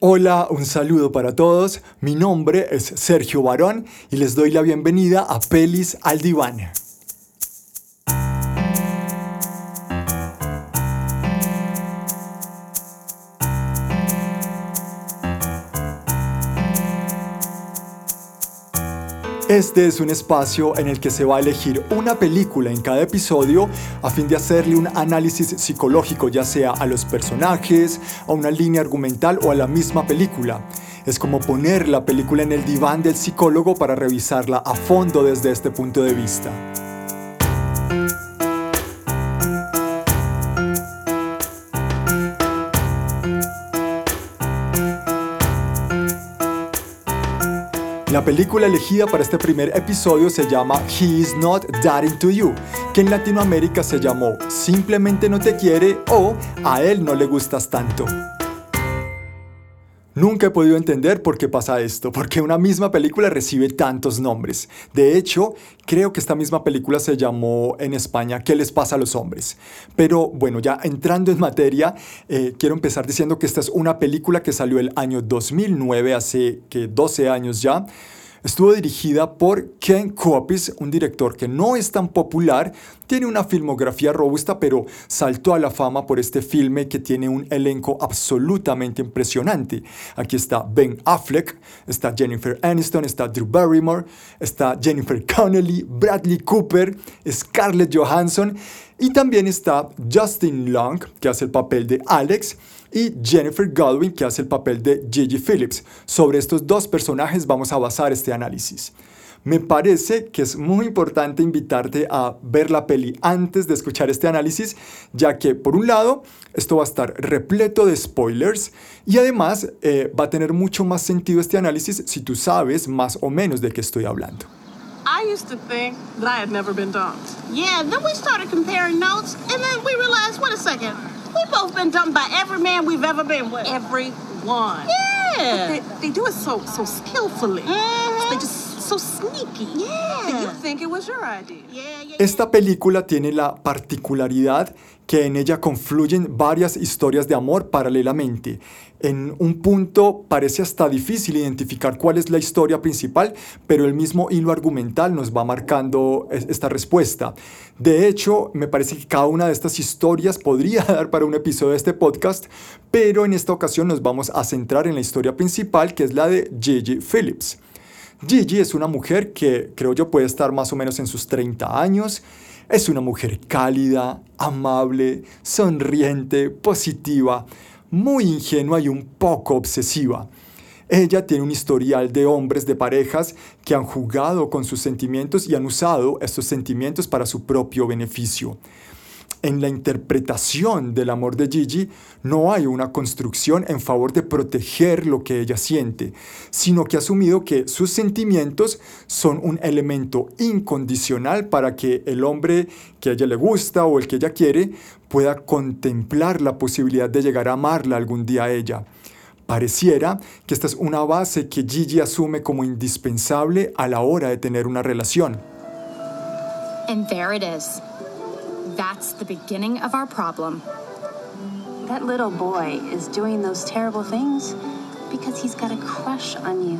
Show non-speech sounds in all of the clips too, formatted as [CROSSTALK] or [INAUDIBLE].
Hola, un saludo para todos. Mi nombre es Sergio Barón y les doy la bienvenida a Pelis al Diván. Este es un espacio en el que se va a elegir una película en cada episodio a fin de hacerle un análisis psicológico ya sea a los personajes, a una línea argumental o a la misma película. Es como poner la película en el diván del psicólogo para revisarla a fondo desde este punto de vista. La película elegida para este primer episodio se llama He Is Not Dating to You, que en Latinoamérica se llamó Simplemente no te quiere o A él no le gustas tanto. Nunca he podido entender por qué pasa esto, porque una misma película recibe tantos nombres. De hecho, creo que esta misma película se llamó en España ¿Qué les pasa a los hombres? Pero bueno, ya entrando en materia, eh, quiero empezar diciendo que esta es una película que salió el año 2009, hace que 12 años ya Estuvo dirigida por Ken Copis, un director que no es tan popular, tiene una filmografía robusta, pero saltó a la fama por este filme que tiene un elenco absolutamente impresionante. Aquí está Ben Affleck, está Jennifer Aniston, está Drew Barrymore, está Jennifer Connelly, Bradley Cooper, Scarlett Johansson y también está Justin Long, que hace el papel de Alex y Jennifer Godwin, que hace el papel de Gigi Phillips. Sobre estos dos personajes vamos a basar este análisis. Me parece que es muy importante invitarte a ver la peli antes de escuchar este análisis, ya que por un lado esto va a estar repleto de spoilers y además eh, va a tener mucho más sentido este análisis si tú sabes más o menos de qué estoy hablando. I used to think that I had never been dumped. Yeah, then we started comparing notes, and then we realized, wait a second, We've both been dumped by every man we've ever been with. Every one. Yeah. They, they, do it so so skillfully. Mm-hmm. They just so. You think it was your idea. Yeah, yeah, Esta película tiene la particularidad que en ella confluyen varias historias de amor paralelamente. En un punto parece hasta difícil identificar cuál es la historia principal, pero el mismo hilo argumental nos va marcando esta respuesta. De hecho, me parece que cada una de estas historias podría [LAUGHS] dar para un episodio de este podcast, pero en esta ocasión nos vamos a centrar en la historia principal, que es la de Gigi Phillips. Gigi es una mujer que creo yo puede estar más o menos en sus 30 años, es una mujer cálida, amable, sonriente, positiva, muy ingenua y un poco obsesiva. Ella tiene un historial de hombres de parejas que han jugado con sus sentimientos y han usado estos sentimientos para su propio beneficio en la interpretación del amor de Gigi no hay una construcción en favor de proteger lo que ella siente, sino que ha asumido que sus sentimientos son un elemento incondicional para que el hombre que ella le gusta o el que ella quiere pueda contemplar la posibilidad de llegar a amarla algún día a ella. Pareciera que esta es una base que Gigi asume como indispensable a la hora de tener una relación. And there it is. That's the beginning of our problem. That little boy is doing those terrible things because he's got a crush on you.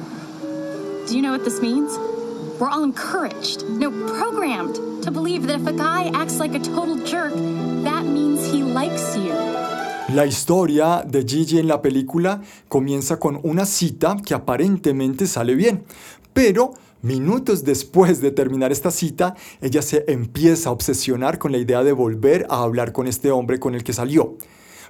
Do you know what this means? We're all encouraged, no, programmed, to believe that if a guy acts like a total jerk, that means he likes you. La historia de Gigi en la película comienza con una cita que aparentemente sale bien, pero Minutos después de terminar esta cita, ella se empieza a obsesionar con la idea de volver a hablar con este hombre con el que salió.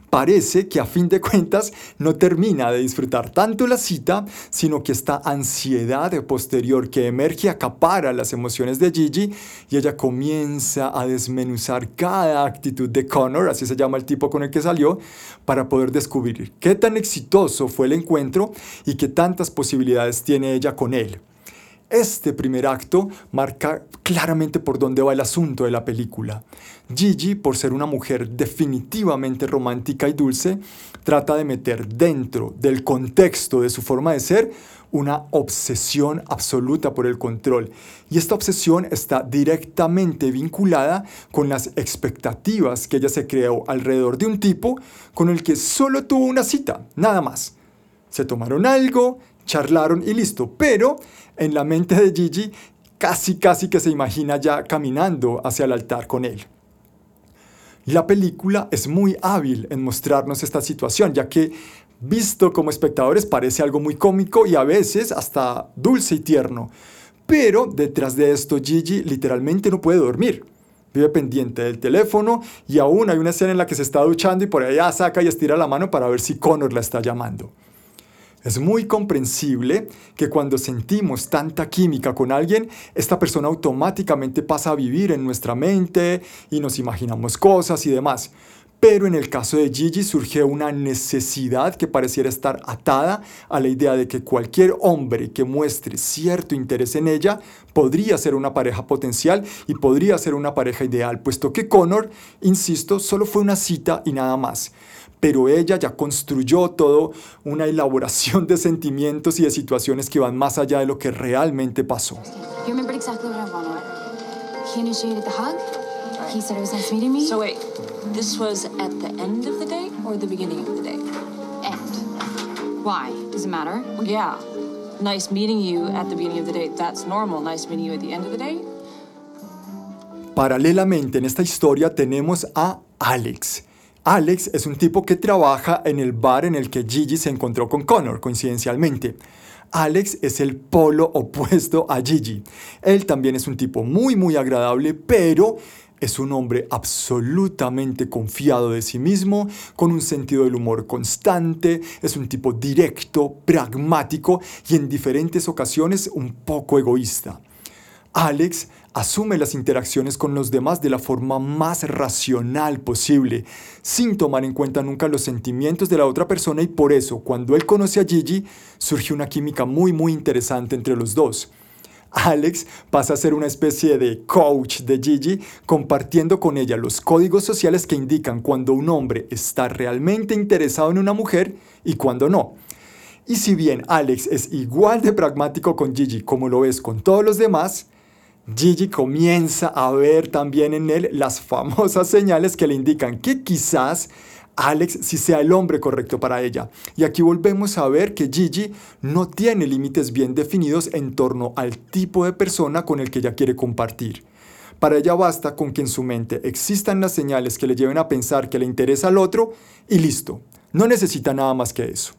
Parece que a fin de cuentas no termina de disfrutar tanto la cita, sino que esta ansiedad posterior que emerge acapara las emociones de Gigi y ella comienza a desmenuzar cada actitud de Connor, así se llama el tipo con el que salió, para poder descubrir qué tan exitoso fue el encuentro y qué tantas posibilidades tiene ella con él. Este primer acto marca claramente por dónde va el asunto de la película. Gigi, por ser una mujer definitivamente romántica y dulce, trata de meter dentro del contexto de su forma de ser una obsesión absoluta por el control. Y esta obsesión está directamente vinculada con las expectativas que ella se creó alrededor de un tipo con el que solo tuvo una cita, nada más. Se tomaron algo, charlaron y listo. Pero en la mente de Gigi casi casi que se imagina ya caminando hacia el altar con él. La película es muy hábil en mostrarnos esta situación, ya que visto como espectadores parece algo muy cómico y a veces hasta dulce y tierno. Pero detrás de esto Gigi literalmente no puede dormir. Vive pendiente del teléfono y aún hay una escena en la que se está duchando y por allá saca y estira la mano para ver si Connor la está llamando. Es muy comprensible que cuando sentimos tanta química con alguien, esta persona automáticamente pasa a vivir en nuestra mente y nos imaginamos cosas y demás. Pero en el caso de Gigi surge una necesidad que pareciera estar atada a la idea de que cualquier hombre que muestre cierto interés en ella podría ser una pareja potencial y podría ser una pareja ideal, puesto que Connor, insisto, solo fue una cita y nada más pero ella ya construyó todo una elaboración de sentimientos y de situaciones que van más allá de lo que realmente pasó. You remembered exactly what I wanted. He initiated the hug. He said it was nice meeting me. So wait, this was at the end of the date or the beginning of the date? end. Why? Does it matter? Well, yeah. Nice meeting you at the beginning of the date. That's normal. Nice meeting you at the end of the date. Paralelamente en esta historia tenemos a Alex. Alex es un tipo que trabaja en el bar en el que Gigi se encontró con Connor, coincidencialmente. Alex es el polo opuesto a Gigi. Él también es un tipo muy muy agradable, pero es un hombre absolutamente confiado de sí mismo, con un sentido del humor constante, es un tipo directo, pragmático y en diferentes ocasiones un poco egoísta. Alex asume las interacciones con los demás de la forma más racional posible, sin tomar en cuenta nunca los sentimientos de la otra persona y por eso cuando él conoce a Gigi surge una química muy muy interesante entre los dos. Alex pasa a ser una especie de coach de Gigi, compartiendo con ella los códigos sociales que indican cuando un hombre está realmente interesado en una mujer y cuando no. Y si bien Alex es igual de pragmático con Gigi como lo es con todos los demás, Gigi comienza a ver también en él las famosas [LAUGHS] señales que le indican que quizás Alex sí sea el hombre correcto para ella. Y aquí volvemos a ver que Gigi no tiene límites bien definidos en torno al tipo de persona con el que ella quiere compartir. Para ella basta con que en su mente existan las señales que le lleven a pensar que le interesa al otro y listo. No necesita nada más que eso.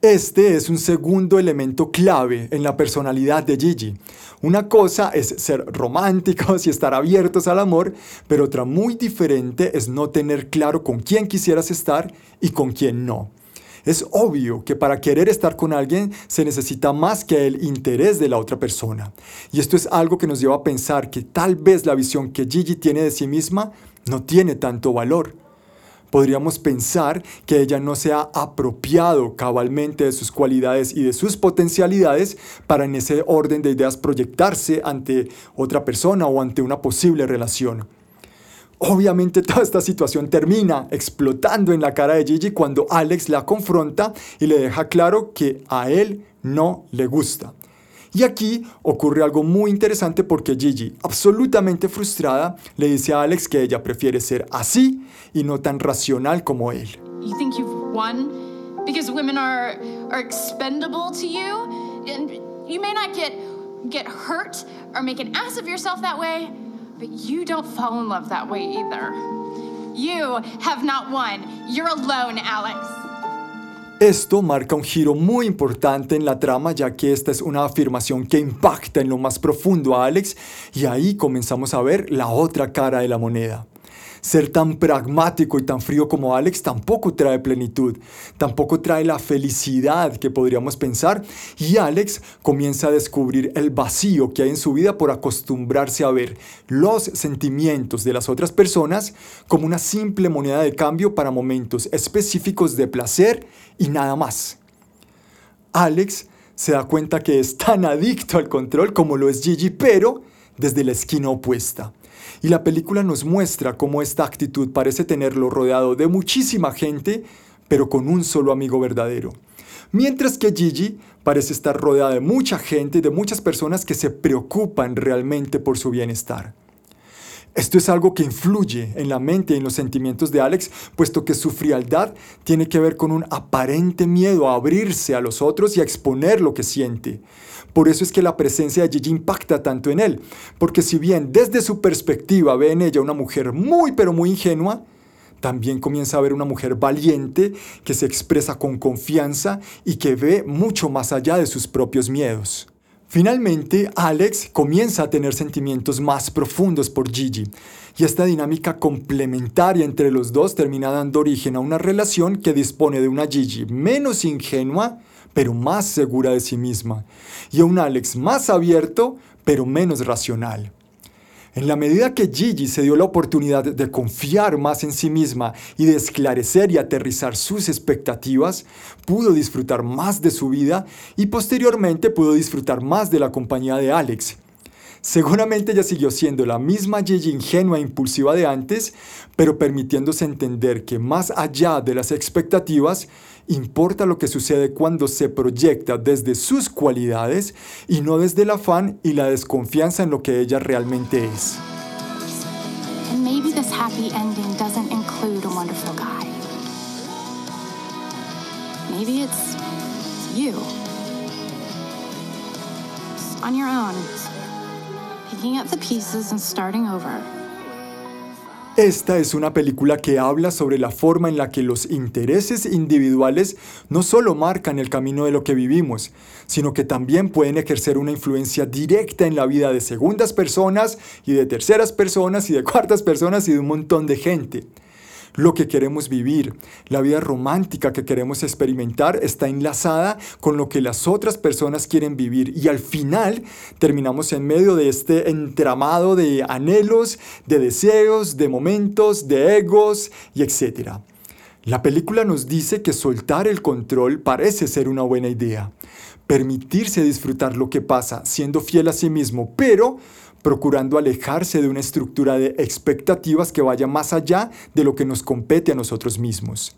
Este es un segundo elemento clave en la personalidad de Gigi. Una cosa es ser románticos [LAUGHS] y estar abiertos al amor, pero otra muy diferente es no tener claro con quién quisieras estar y con quién no. Es obvio que para querer estar con alguien se necesita más que el interés de la otra persona. Y esto es algo que nos lleva a pensar que tal vez la visión que Gigi tiene de sí misma no tiene tanto valor podríamos pensar que ella no se ha apropiado cabalmente de sus cualidades y de sus potencialidades para en ese orden de ideas proyectarse ante otra persona o ante una posible relación. Obviamente [LAUGHS] toda esta situación termina explotando en la cara de Gigi cuando Alex la confronta y le deja claro que a él no le gusta. Y aquí ocurre algo muy interesante porque Gigi, absolutamente frustrada, le dice a Alex que ella prefiere ser así y no tan racional como él. You think you've won because women are are expendable to you, and you may not get get hurt or make an ass of yourself that way, but you don't fall in love that way either. You have not won. You're alone, Alex. Esto marca un giro muy importante en la trama ya que esta es una afirmación que impacta en lo más profundo a Alex y ahí comenzamos a ver la otra cara de la moneda. Ser tan pragmático y tan frío como Alex tampoco trae plenitud, tampoco trae la felicidad que podríamos pensar y Alex comienza a descubrir el vacío que hay en su vida por acostumbrarse a ver los sentimientos de las otras personas como una simple moneda de cambio para momentos específicos de placer y nada más. Alex se da cuenta que es tan adicto al control como lo es Gigi, pero desde la esquina opuesta. Y la película nos muestra cómo esta actitud parece tenerlo rodeado de muchísima gente, pero con un solo amigo verdadero. Mientras que Gigi parece estar rodeada de mucha gente, de muchas personas que se preocupan realmente por su bienestar. Esto es algo que influye en la mente y en los sentimientos de Alex, puesto que su frialdad tiene que ver con un aparente miedo a abrirse a los otros y a exponer lo que siente. Por eso es que la presencia de Gigi impacta tanto en él, porque si bien desde su perspectiva ve en ella una mujer muy pero muy ingenua, también comienza a ver una mujer valiente que se expresa con confianza y que ve mucho más allá de sus propios miedos. Finalmente, Alex comienza a tener sentimientos más profundos por Gigi, y esta dinámica complementaria entre los dos termina dando origen a una relación que dispone de una Gigi menos ingenua, pero más segura de sí misma, y a un Alex más abierto, pero menos racional. En la medida que Gigi se dio la oportunidad de confiar más en sí misma y de esclarecer y aterrizar sus expectativas, pudo disfrutar más de su vida y posteriormente pudo disfrutar más de la compañía de Alex. Seguramente ella siguió siendo la misma Gigi ingenua e impulsiva de antes, pero permitiéndose entender que más allá de las expectativas, Importa lo que sucede cuando se proyecta desde sus cualidades y no desde el afán y la desconfianza en lo que ella realmente es. Maybe this happy ending doesn't include a wonderful guy. Maybe it's you. On your own, picking up the pieces and starting over. Esta es una película que habla sobre la forma en la que los intereses individuales no solo marcan el camino de lo que vivimos, sino que también pueden ejercer una influencia directa en la vida de segundas personas y de terceras personas y de cuartas personas y de un montón de gente lo que queremos vivir, la vida romántica que queremos experimentar está enlazada con lo que las otras personas quieren vivir. Y al final terminamos en medio de este entramado de anhelos, de deseos, de momentos, de egos y etc. La película nos dice que soltar el control parece ser una buena idea, permitirse disfrutar lo que pasa siendo fiel a sí mismo, pero procurando alejarse de una estructura de expectativas que vaya más allá de lo que nos compete a nosotros mismos.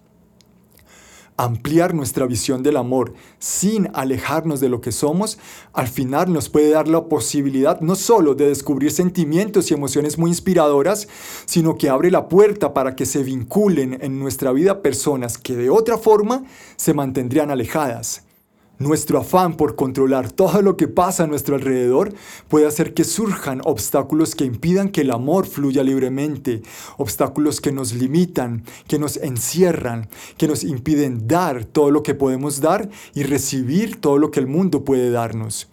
Ampliar nuestra visión del amor sin alejarnos de lo que somos, al final nos puede dar la posibilidad no solo de descubrir sentimientos y emociones muy inspiradoras, sino que abre la puerta para que se vinculen en nuestra vida personas que de otra forma se mantendrían alejadas. Nuestro afán por controlar todo lo que pasa a nuestro alrededor puede hacer que surjan obstáculos que impidan que el amor fluya libremente, obstáculos que nos limitan, que nos encierran, que nos impiden dar todo lo que podemos dar y recibir todo lo que el mundo puede darnos.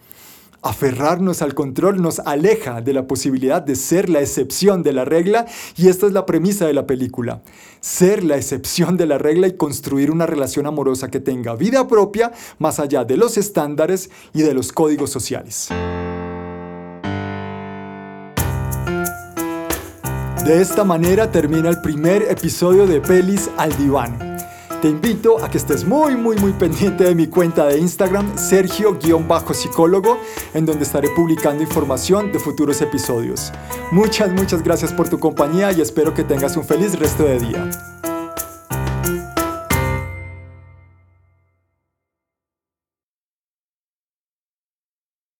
Aferrarnos al control nos aleja de la posibilidad de ser la excepción de la regla y esta es la premisa de la película. Ser la excepción de la regla y construir una relación amorosa que tenga vida propia más allá de los estándares y de los códigos sociales. De esta manera termina el primer episodio de Pelis al Diván. Te invito a que estés muy, muy, muy pendiente de mi cuenta de Instagram, Sergio-psicólogo, en donde estaré publicando información de futuros episodios. Muchas, muchas gracias por tu compañía y espero que tengas un feliz resto de día.